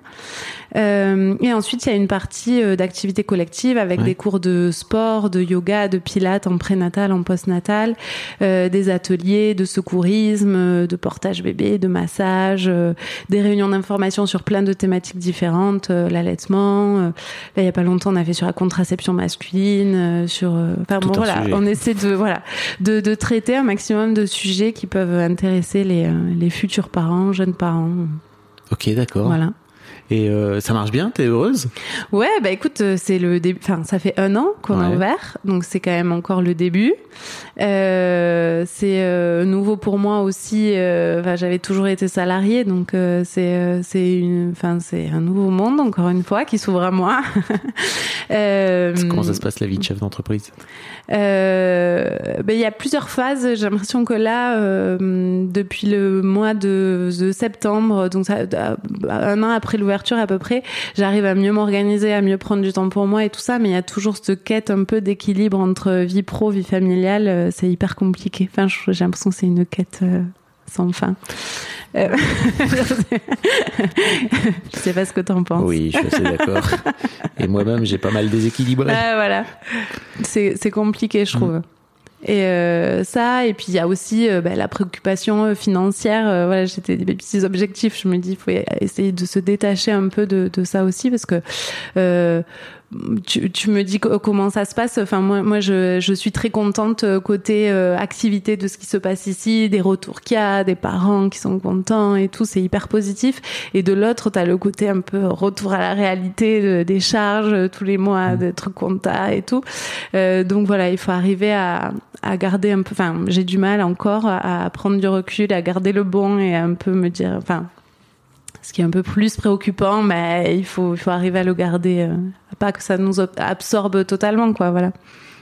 Euh, et ensuite, il y a une partie euh, d'activité collective avec Ouais. des cours de sport, de yoga, de pilates en prénatal, en postnatal, euh, des ateliers de secourisme, euh, de portage bébé, de massage, euh, des réunions d'information sur plein de thématiques différentes, euh, l'allaitement. euh, là, il y a pas longtemps, on a fait sur la contraception masculine, euh, sur. Enfin bon, voilà, sujet. on essaie de voilà de, de traiter un maximum de sujets qui peuvent intéresser les, euh, les futurs parents, jeunes parents. Ok, d'accord. Voilà. Et euh, ça marche bien T'es heureuse? Ouais, bah écoute, euh, c'est le début. Enfin, ça fait un an qu'on a Ouais. ouvert, donc c'est quand même encore le début. Euh, c'est euh, nouveau pour moi aussi. Enfin, j'avais toujours été salariée, donc c'est c'est une. Enfin, c'est un nouveau monde encore une fois qui s'ouvre à moi. Comment ça se passe la vie de chef d'entreprise? Ben, il y a plusieurs phases. J'ai l'impression que là, depuis le mois de, de septembre, donc ça, un an après l'ouverture à peu près, j'arrive à mieux m'organiser, à mieux prendre du temps pour moi et tout ça. Mais il y a toujours cette quête un peu d'équilibre entre vie pro, vie familiale. Euh, C'est hyper compliqué. Enfin, j'ai l'impression que c'est une quête euh, sans fin. Euh, je sais pas ce que t'en penses. Oui, je suis assez d'accord. Et moi-même, j'ai pas mal déséquilibré. Ah, voilà. C'est c'est compliqué, je trouve. Et euh, ça, et puis il y a aussi euh, bah, la préoccupation euh, financière. Euh, voilà, j'étais des petits objectifs. Je me dis, il faut essayer de se détacher un peu de, de ça aussi, parce que euh, tu, tu me dis co- comment ça se passe. Enfin, moi, moi, je, je suis très contente euh, côté euh, activité de ce qui se passe ici, des retours qu'il y a, des parents qui sont contents et tout. C'est hyper positif. Et de l'autre, t'as le côté un peu retour à la réalité de- des charges euh, tous les mois, des trucs compta et tout. Euh, donc voilà, il faut arriver à, à garder un peu. Enfin, j'ai du mal encore à, à prendre du recul, à garder le bon et à un peu me dire. Enfin, ce qui est un peu plus préoccupant, mais il faut, il faut arriver à le garder, euh, pas que ça nous absorbe totalement, quoi. Voilà.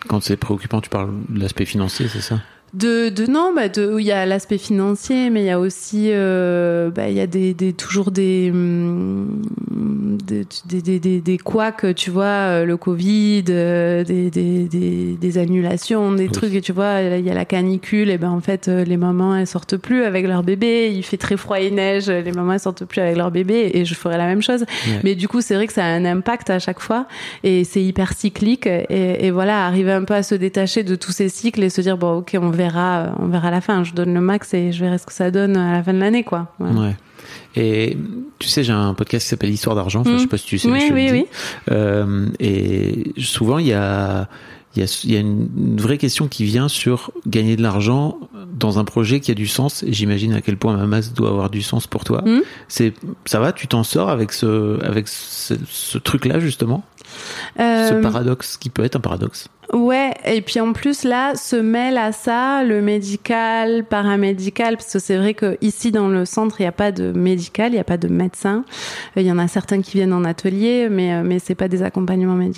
Quand c'est préoccupant, tu parles de l'aspect financier, c'est ça? De, de non, bah de, il y a l'aspect financier, mais il y a aussi, euh, bah, il y a des, des toujours des, hum, des, des, des, des, couacs, tu vois, euh, le Covid, euh, des, des, des, des annulations, des Oui. trucs, et tu vois, il y a la canicule, et ben en fait, euh, les mamans elles sortent plus avec leur bébé, il fait très froid et neige, les mamans elles sortent plus avec leur bébé, et je ferai la même chose. Ouais. Mais du coup, c'est vrai que ça a un impact à chaque fois, et c'est hyper cyclique, et, et voilà, arriver un peu à se détacher de tous ces cycles et se dire bon, ok, on verra, on verra à la fin. Je donne le max et je verrai ce que ça donne à la fin de l'année, quoi. Voilà. Ouais. Et tu sais, j'ai un podcast qui s'appelle Histoire d'argent. Enfin, Mm. je sais pas si tu sais. Oui, je oui, oui. Euh, et souvent, il y a, il y a, il y a une une vraie question qui vient sur gagner de l'argent dans un projet qui a du sens. Et j'imagine à quel point Mamas doit avoir du sens pour toi. Mm. C'est, ça va, tu t'en sors avec ce, avec ce, ce truc-là justement, ce Euh, paradoxe qui peut être un paradoxe. Ouais, et puis en plus là se mêle à ça le médical, paramédical, parce que c'est vrai que ici dans le centre il n'y a pas de médical, il n'y a pas de médecin. Euh, Il y en a certains qui viennent en atelier, mais euh, mais c'est pas des accompagnements médicaux.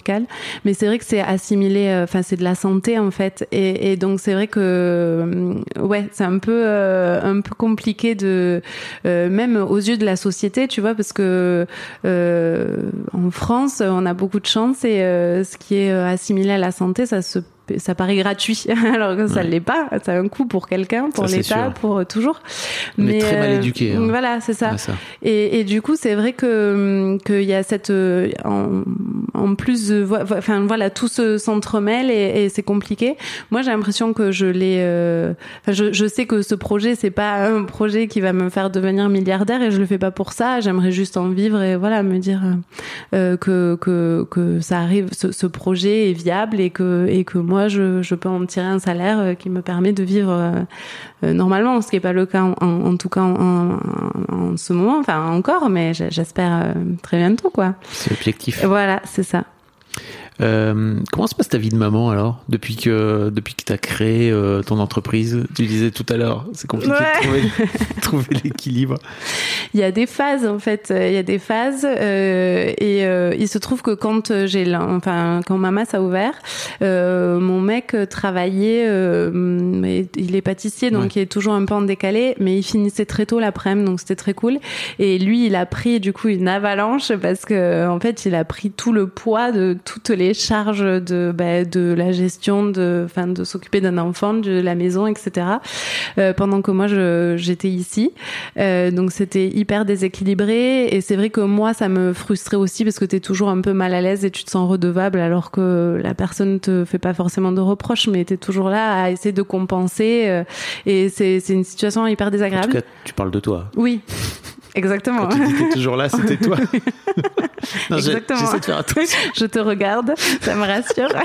Mais c'est vrai que c'est assimilé, euh, enfin c'est de la santé en fait, et, donc c'est vrai que ouais c'est un peu un peu compliqué de même aux yeux de la société, tu vois, parce que euh, en France on a beaucoup de chance et ce qui est assimilé à la santé ça se ça paraît gratuit, alors que ça Ouais. l'est pas. Ça a un coût pour quelqu'un, pour l'État, pour euh, toujours. On est très mal euh, éduqués, hein. Voilà, c'est ça. Et, et du coup, c'est vrai que qu'il y a cette euh, en, en plus, enfin voilà, tout se s'entremêle et, et c'est compliqué. Moi, j'ai l'impression que je l'ai. euh, je, je sais que ce projet, c'est pas un projet qui va me faire devenir milliardaire et je le fais pas pour ça. J'aimerais juste en vivre et voilà, me dire euh, que que que ça arrive, ce, ce projet est viable et que et que moi, je je peux en tirer un salaire euh, qui me permet de vivre euh, euh, normalement, ce qui n'est pas le cas en, en- en tout cas en, en- ce moment, enfin encore, mais j'espère très bientôt quoi. C'est l'objectif. Voilà, c'est ça. Euh, comment se passe ta vie de maman alors depuis que depuis que tu as créé euh, ton entreprise? Tu disais tout à l'heure, c'est compliqué de trouver, trouver l'équilibre. Il y a des phases en fait, il y a des phases euh, et il se trouve que quand j'ai enfin quand Mamas a ouvert, mon mec travaillait, il est pâtissier donc Ouais. il est toujours un peu en décalé, mais il finissait très tôt l'après-midi donc c'était très cool. Et lui il a pris du coup une avalanche parce que en fait il a pris tout le poids de toutes les charges de bah, de la gestion de enfin de s'occuper d'un enfant, de la maison etc. Euh, pendant que moi je j'étais ici. Euh, donc c'était hyper déséquilibré et c'est vrai que moi ça me frustrait aussi parce que tu es toujours un peu mal à l'aise et tu te sens redevable alors que la personne te fait pas forcément de reproches mais tu es toujours là à essayer de compenser euh, et c'est c'est une situation hyper En tout désagréable. cas, tu parles de toi. Oui. Exactement. Quand tu toujours là, c'était toi. Non, Exactement. J'essaie de faire attention. Je te regarde, ça me rassure.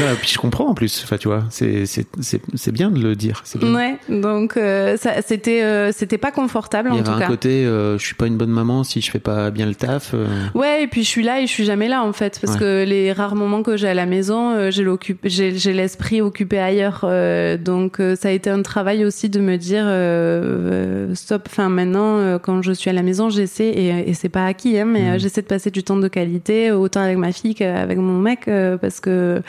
Non, puis je comprends en plus. Enfin, tu vois, c'est c'est c'est c'est bien de le dire. Bien. ouais, donc euh, c'était euh, c'était pas confortable Il y en avait tout un cas. côté, euh, je suis pas une bonne maman si je fais pas bien le taf. euh. Ouais, et puis je suis là et je suis jamais là en fait parce Ouais. que les rares moments que j'ai à la maison, euh, j'ai l'esprit occupé ailleurs. euh, donc euh, ça a été un travail aussi de me dire stop. Enfin maintenant, quand je suis à la maison, j'essaie et, et c'est pas acquis, hein, mais euh, j'essaie de passer du temps de qualité autant avec ma fille qu'avec mon mec euh, parce que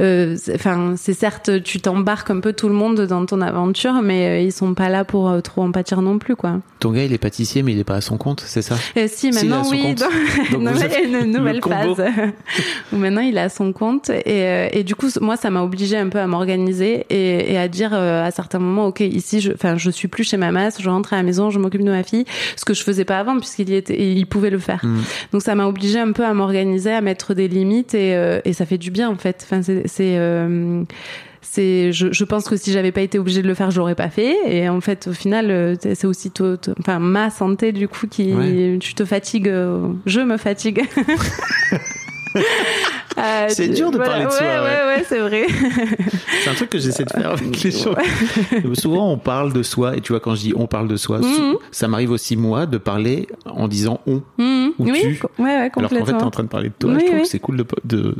enfin c'est certes tu t'embarques un peu tout le monde dans ton aventure, mais euh, ils sont pas là pour euh, trop en pâtir non plus quoi. Ton gars, il est pâtissier, mais il est pas à son compte, c'est ça? Euh, si, maintenant, oui. Donc, Donc, avez une le nouvelle phase où maintenant il a son compte. Et, euh, et du coup, moi, ça m'a obligé un peu à m'organiser et, et à dire euh, à certains moments, OK, ici, je, enfin, je suis plus chez ma masse, je rentre à la maison, je m'occupe de ma fille, ce que je faisais pas avant puisqu'il y était, il pouvait le faire. Mm. Donc, ça m'a obligé un peu à m'organiser, à mettre des limites et, euh, et ça fait du bien, en fait. Enfin, c'est, c'est, euh, c'est je, je pense que si j'avais pas été obligée de le faire je l'aurais pas fait et en fait au final euh, c'est aussi tout- enfin ma santé du coup qui Ouais. tu te fatigues euh, je me fatigue Euh, C'est dur de voilà, parler de ouais, soi, ouais. ouais ouais c'est vrai C'est un truc que j'essaie de faire avec les gens. Souvent, on parle de soi, et tu vois, quand je dis on parle de soi, Mhm. ça m'arrive aussi, moi, de parler en disant on. Mhm. Ou oui tu. ouais Alors qu'en fait, t'es en train de parler de toi. Oui, je trouve oui. que c'est cool de, de-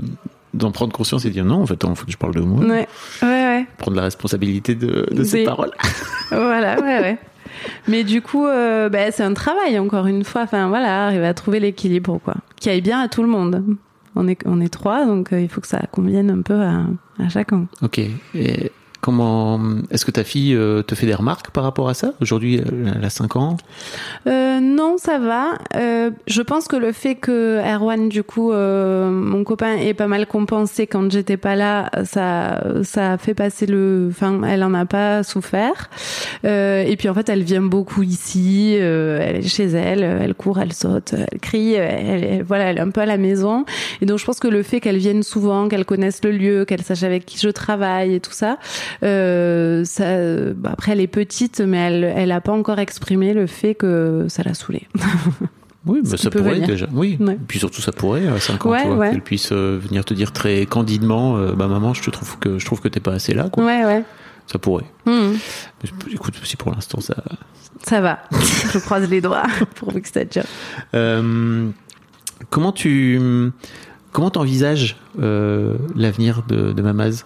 d'en prendre conscience et de dire non, en fait, il faut que je parle de moi. ouais ouais ouais Prendre la responsabilité de, de ces paroles. voilà, ouais, ouais. Mais du coup, euh, bah, c'est un travail, encore une fois. Enfin, voilà, arriver à trouver l'équilibre, quoi. Qui aille bien à tout le monde. On est, on est trois, donc euh, il faut que ça convienne un peu à, à chacun. Ok. Et comment est-ce que ta fille euh, te fait des remarques par rapport à ça Aujourd'hui, elle elle a 5 ans? Euh, non, ça va. Euh, je pense que le fait que Erwan, du coup, euh, mon copain, ait pas mal compensé quand j'étais pas là, ça, ça a fait passer le. Enfin, elle en a pas souffert. Euh, et puis en fait, elle vient beaucoup ici. euh, elle est chez elle, elle court, elle saute, elle crie. Elle- voilà, elle est un peu à la maison. Et donc, je pense que le fait qu'elle vienne souvent, qu'elle connaisse le lieu, qu'elle sache avec qui je travaille et tout ça, euh, ça, bah, après, elle est petite, mais elle, elle a pas encore exprimé le fait que ça l'a saoulée. Oui, mais ça pourrait venir. déjà. Oui. Ouais. Puis surtout, ça pourrait à 5 ans, Ouais, ouais. qu'elle puisse euh, venir te dire très candidement, euh, bah maman, je te trouve que je trouve que t'es pas assez là, quoi. Ouais, ouais. Ça pourrait. Mais Écoute, si pour l'instant ça. Ça va. je croise les doigts pour que ça dure. Euh, comment tu comment t'envisages euh, l'avenir de, de Mamaz?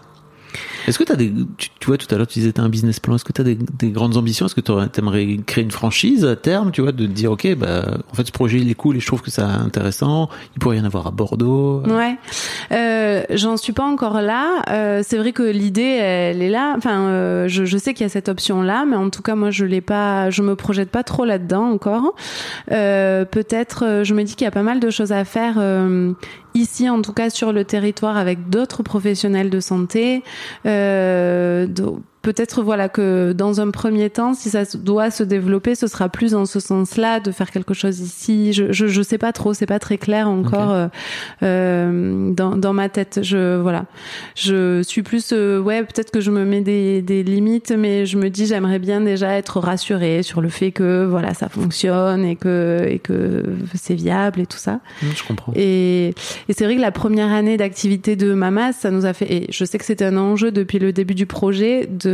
Est-ce que tu as des tu, tu vois tout à l'heure tu disais t'as un business plan est-ce que tu as des, des grandes ambitions? Est-ce que tu aimerais créer une franchise à terme tu vois de dire ok bah en fait ce projet il est cool et je trouve que c'est intéressant il pourrait y en avoir à Bordeaux Ouais, euh, j'en suis pas encore là. Euh, c'est vrai que l'idée, elle est là. Enfin, euh, je, je sais qu'il y a cette option-là, mais en tout cas, moi, je l'ai pas. Je me projette pas trop là-dedans encore. Euh, Peut-être, euh, je me dis qu'il y a pas mal de choses à faire. euh, ici en tout cas sur le territoire avec d'autres professionnels de santé. Euh, euh, donc, peut-être voilà que dans un premier temps, si ça doit se développer, ce sera plus dans ce sens-là de faire quelque chose ici. Je je, je sais pas trop, c'est pas très clair encore euh, euh, dans, dans ma tête. Je voilà, je suis plus euh, ouais peut-être que je me mets des, des limites, mais je me dis j'aimerais bien déjà être rassurée sur le fait que voilà ça fonctionne et que et que c'est viable et tout ça. Mmh, je comprends. Et, et c'est vrai que la première année d'activité de Mamas, ça nous a fait. Et je sais que c'était un enjeu depuis le début du projet de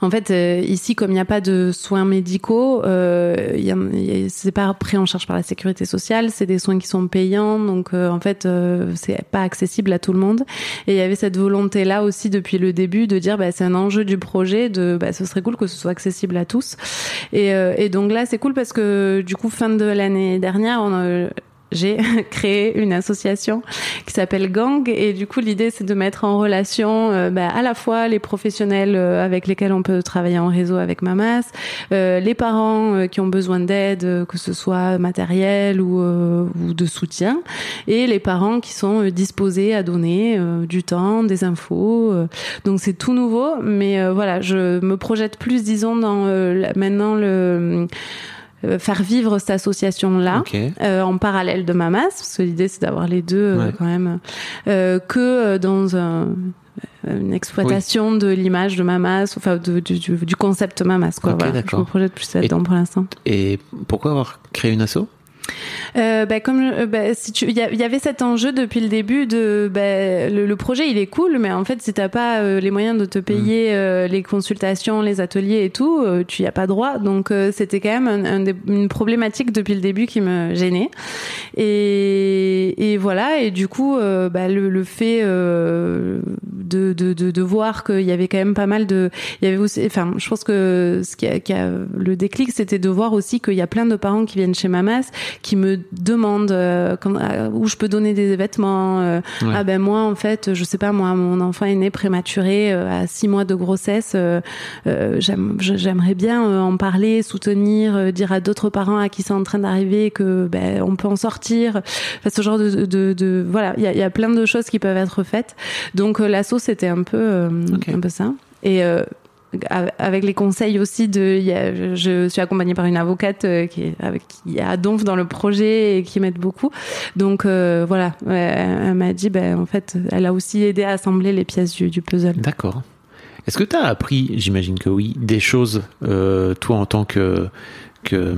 en fait, euh, ici, comme il n'y a pas de soins médicaux, euh, c'est pas pris en charge par la sécurité sociale, c'est des soins qui sont payants, donc euh, en fait, euh, c'est pas accessible à tout le monde. Et il y avait cette volonté-là aussi depuis le début de dire, bah, c'est un enjeu du projet, de, bah, ce serait cool que ce soit accessible à tous. Et, euh, et donc là, c'est cool parce que du coup, fin de l'année dernière, on a, j'ai créé une association qui s'appelle Gang et du coup l'idée c'est de mettre en relation euh, bah, à la fois les professionnels euh, avec lesquels on peut travailler en réseau avec Mamas, euh, les parents euh, qui ont besoin d'aide, euh, que ce soit matériel ou, ou, de soutien, et les parents qui sont disposés à donner du temps, des infos. donc c'est tout nouveau, mais voilà, je me projette plus disons dans maintenant le euh, faire vivre cette association là okay. euh, en parallèle de Mamas parce que l'idée c'est d'avoir les deux ouais. euh, quand même euh, que dans un une exploitation oui. de l'image de Mamas, enfin de, du, du, concept Mamas. Quoi, okay, voilà. Je me projette plus là-dedans pour l'instant. Et pourquoi avoir créé une asso? Euh, bah, comme euh, bah, si tu, il y, y, avait cet enjeu depuis le début de bah, le, le, projet il est cool, mais en fait si t'as pas euh, les moyens de te payer mmh. les consultations, les ateliers et tout, tu y as pas droit. Donc c'était quand même un, un des, une problématique depuis le début qui me gênait. Et, et voilà. Et du coup, bah, le, le, fait de, de, de, de, voir qu'il y avait quand même pas mal de, il y avait aussi, enfin, je pense que ce qui a, qui a le déclic, c'était de voir aussi qu'il y a plein de parents qui viennent chez Mamas qui me demandent euh, quand, euh, où je peux donner des vêtements. Euh, ouais. Ah ben moi en fait, je sais pas moi, mon enfant est né prématuré à six mois de grossesse. J'aimerais bien en parler, soutenir, dire à d'autres parents à qui c'est en train d'arriver que ben on peut en sortir. Enfin, ce genre de, de, de voilà, il y a, y a, plein de choses qui peuvent être faites. Donc l'assaut c'était un peu okay. un peu ça. Et avec les conseils aussi de y a, je suis accompagnée par une avocate euh, qui est avec qui a Donf dans le projet et qui m'aide beaucoup. Donc euh, voilà. Elle, m'a dit ben en fait elle a aussi aidé à assembler les pièces du, du puzzle. D'accord. Est-ce que tu as appris j'imagine que oui des choses euh, toi en tant que que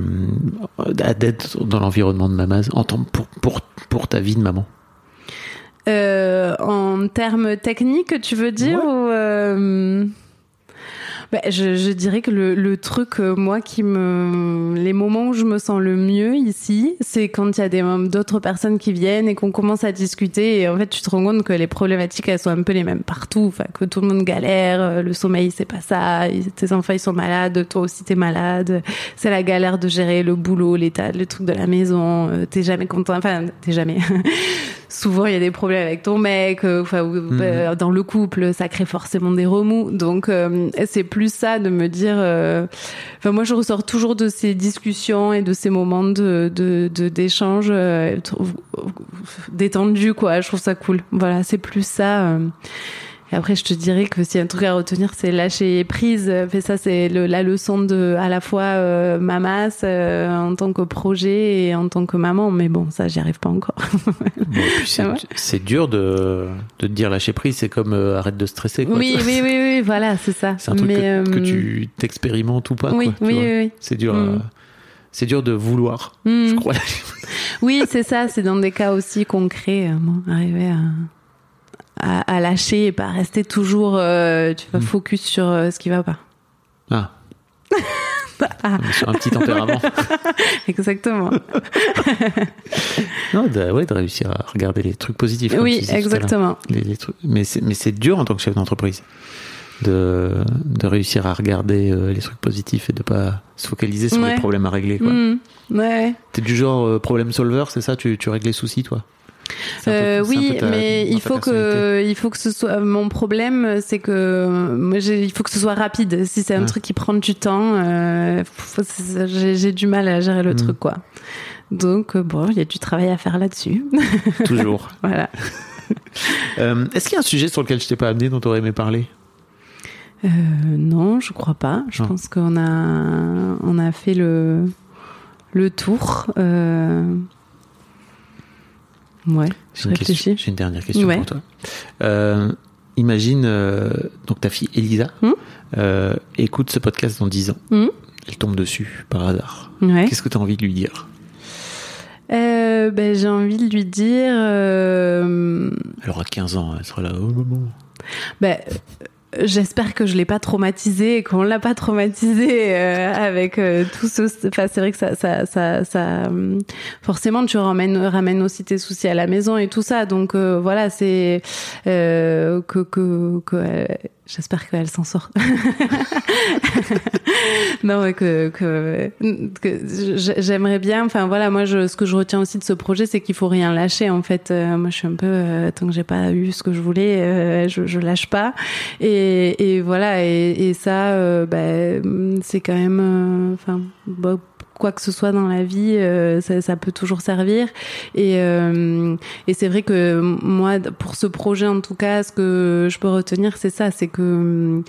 d'être dans l'environnement de en tant pour pour pour ta vie de maman? Euh, en termes techniques tu veux dire ouais. ou euh... Bah, je, je, dirais que le, le truc, euh, moi, qui me, les moments où je me sens le mieux ici, c'est quand il y a des d'autres personnes qui viennent et qu'on commence à discuter et en fait, tu te rends compte que les problématiques elles sont un peu les mêmes partout, enfin que tout le monde galère, euh, le sommeil c'est pas ça, tes enfants ils sont malades, toi aussi t'es malade, c'est la galère de gérer le boulot, l'état, le truc de la maison, euh, t'es jamais content, enfin t'es jamais. Souvent il y a des problèmes avec ton mec, enfin mmh. dans le couple, ça crée forcément des remous, donc c'est plus plus ça de me dire euh... moi je ressors toujours de ces discussions et de ces moments de d'échange de, euh, détendus quoi. Je trouve ça cool. Voilà c'est plus ça euh... Et après, je te dirais que s'il y a un truc à retenir, c'est lâcher prise. Fait ça, c'est la leçon de à la fois euh, mamas euh, en tant que projet et en tant que maman. Mais bon, ça, j'y arrive pas encore. bon, c'est dur de, de te dire lâcher prise. C'est comme euh, arrête de stresser. Quoi, oui, oui, oui, oui, voilà, c'est ça. C'est un truc Mais, que, que, tu t'expérimentes ou pas. Oui, quoi, oui, oui, oui, C'est dur. Mm. C'est dur de vouloir, mm. je crois. oui, c'est ça. C'est dans des cas aussi concrets, bon, arriver à à, à, lâcher et pas rester toujours euh, tu vas mmh. focus sur euh, ce qui va pas. Ah. ah. Sur un petit tempérament. exactement. non, de, ouais, de réussir à regarder les trucs positifs. Oui, exactement. Les, les trucs, mais c'est dur en tant que chef d'entreprise de, de réussir à regarder euh, les trucs positifs et de pas se focaliser sur ouais. les problèmes à régler. Quoi. Mmh. Ouais. T'es du genre problème solver, c'est ça? Tu, tu règles les soucis, toi? Euh, oui, ta, mais il faut que il faut que ce soit mon problème, c'est que moi il faut que ce soit rapide. Si c'est un ouais. truc qui prend du temps, euh, j'ai du mal à gérer le mmh. truc quoi. Donc euh, bon, il y a du travail à faire là-dessus. Toujours. voilà. Euh, Est-ce qu'il y a un sujet sur lequel je t'ai pas amené dont tu aurais aimé parler? Non, je crois pas. Je Non. pense qu'on a, on a fait le, le tour. Ouais, je J'ai une, question- réfléchis. j'ai une dernière question Ouais. pour toi. Euh, imagine euh, donc ta fille Elisa Hmm euh, écoute ce podcast dans 10 ans. Hmm Elle tombe dessus par hasard. Ouais. Qu'est-ce que tu as envie de lui dire? Ben, j'ai envie de lui dire. Elle aura 15 ans, elle sera là. Oh maman. ben, J'espère que je l'ai pas traumatisé et qu'on l'a pas traumatisé euh, avec euh, tout ce. Enfin, c'est vrai que ça, ça, ça, ça hum, forcément, tu ramènes, ramènes aussi tes soucis à la maison et tout ça. Donc euh, voilà, c'est euh, que que, que euh, j'espère qu'elle s'en sort. non, mais que que, que j'aimerais bien. Enfin voilà, moi, je, ce que je retiens aussi de ce projet, c'est qu'il faut rien lâcher. En fait, Euh, moi, je suis un peu euh, tant que j'ai pas eu ce que je voulais, euh, je, je lâche pas. Et, et voilà, et, et ça, bah, c'est quand même, enfin, bah, quoi que ce soit dans la vie, euh, ça, ça peut toujours servir. Et, euh, et c'est vrai que moi, pour ce projet en tout cas, ce que je peux retenir, c'est ça, c'est que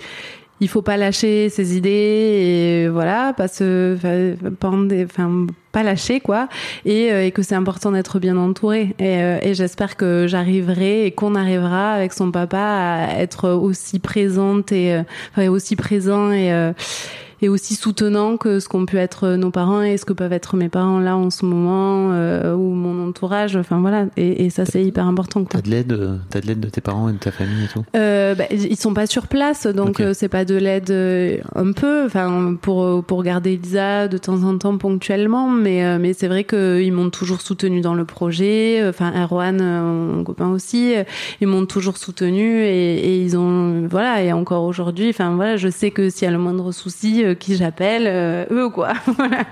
il faut pas lâcher ses idées et voilà, pas se, enfin, pas, lâcher quoi, et, euh, et que c'est important d'être bien entouré. Et, et j'espère que j'arriverai et qu'on arrivera avec son papa à être aussi présente et enfin, aussi présent et et aussi soutenant que ce qu'ont pu être nos parents et ce que peuvent être mes parents là en ce moment euh, ou mon entourage. Enfin voilà, et, et ça c'est hyper important. T'as de l'aide, euh, t'as de l'aide de tes parents et de ta famille et tout? Euh, bah, ils sont pas sur place, donc Ok. euh, c'est pas de l'aide euh, un peu, enfin pour pour garder Elisa de temps en temps ponctuellement, mais euh, mais c'est vrai qu'ils m'ont toujours soutenu dans le projet. Enfin Erwan, euh, mon copain aussi, euh, ils m'ont toujours soutenu et, et ils ont voilà et encore aujourd'hui, enfin voilà, je sais que s'il y a le moindre souci, euh, qui j'appelle, euh, eux quoi, Voilà.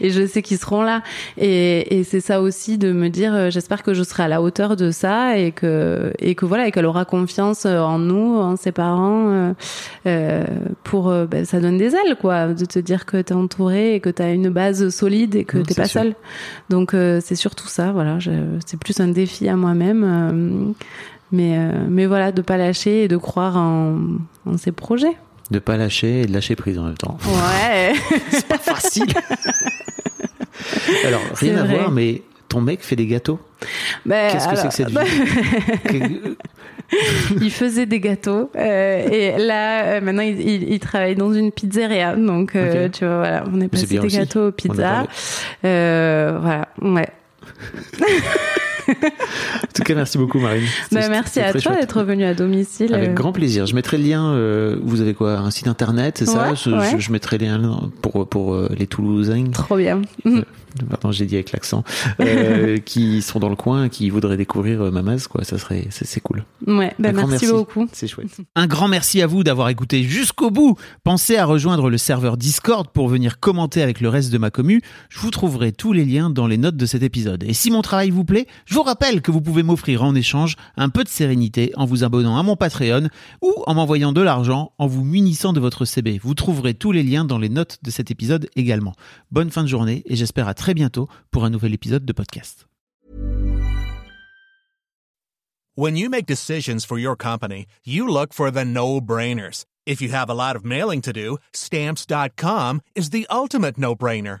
et je sais qu'ils seront là. Et, et c'est ça aussi de me dire, euh, j'espère que je serai à la hauteur de ça et que et que voilà et qu'elle aura confiance euh, en nous, en ses parents, euh, pour ben, ça donne des ailes quoi, de te dire que t'es entouré et que t'as une base solide et que t'es pas seul. Donc c'est surtout ça, voilà. C'est plus un défi à moi-même. mais, mais voilà, de pas lâcher et de croire en, en ses projets. De pas lâcher et de lâcher prise en même temps. Ouais. C'est pas facile. Alors, rien à voir, mais ton mec fait des gâteaux. Ben, Qu'est-ce que c'est que cette vie Que- il faisait des gâteaux euh, et là euh, maintenant il, il, il travaille dans une pizzeria donc euh, tu vois voilà on est passé des aussi. gâteaux aux pizzas voilà ouais En tout cas, merci beaucoup, Marine. Bah, merci à toi chouette. d'être venu à domicile Avec Euh, grand plaisir. Je mettrai le lien. euh, vous avez quoi Un site internet, c'est ça? Ouais, je, ouais. je- je mettrai les liens pour, pour euh, les Toulousains. trop bien Pardon, j'ai dit avec l'accent. euh, qui sont dans le coin, qui voudraient découvrir euh, Mamaz, quoi. Ça serait, c'est c'est cool. ouais ben Un grand merci, beaucoup C'est chouette. Un grand merci à vous d'avoir écouté jusqu'au bout. Pensez à rejoindre le serveur Discord pour venir commenter avec le reste de ma commu. Je vous trouverai tous les liens dans les notes de cet épisode. Et si mon travail vous plaît, je vous rappelle que vous pouvez m'offrir en échange un peu de sérénité en vous abonnant à mon Patreon ou en m'envoyant de l'argent en vous munissant de votre CB. Vous trouverez tous les liens dans les notes de cet épisode également. Bonne fin de journée et j'espère à très bientôt pour un nouvel épisode de podcast. When you make decisions for your company, you look for the no-brainers. If you have a lot of mailing to do, stamps.com is the ultimate no-brainer.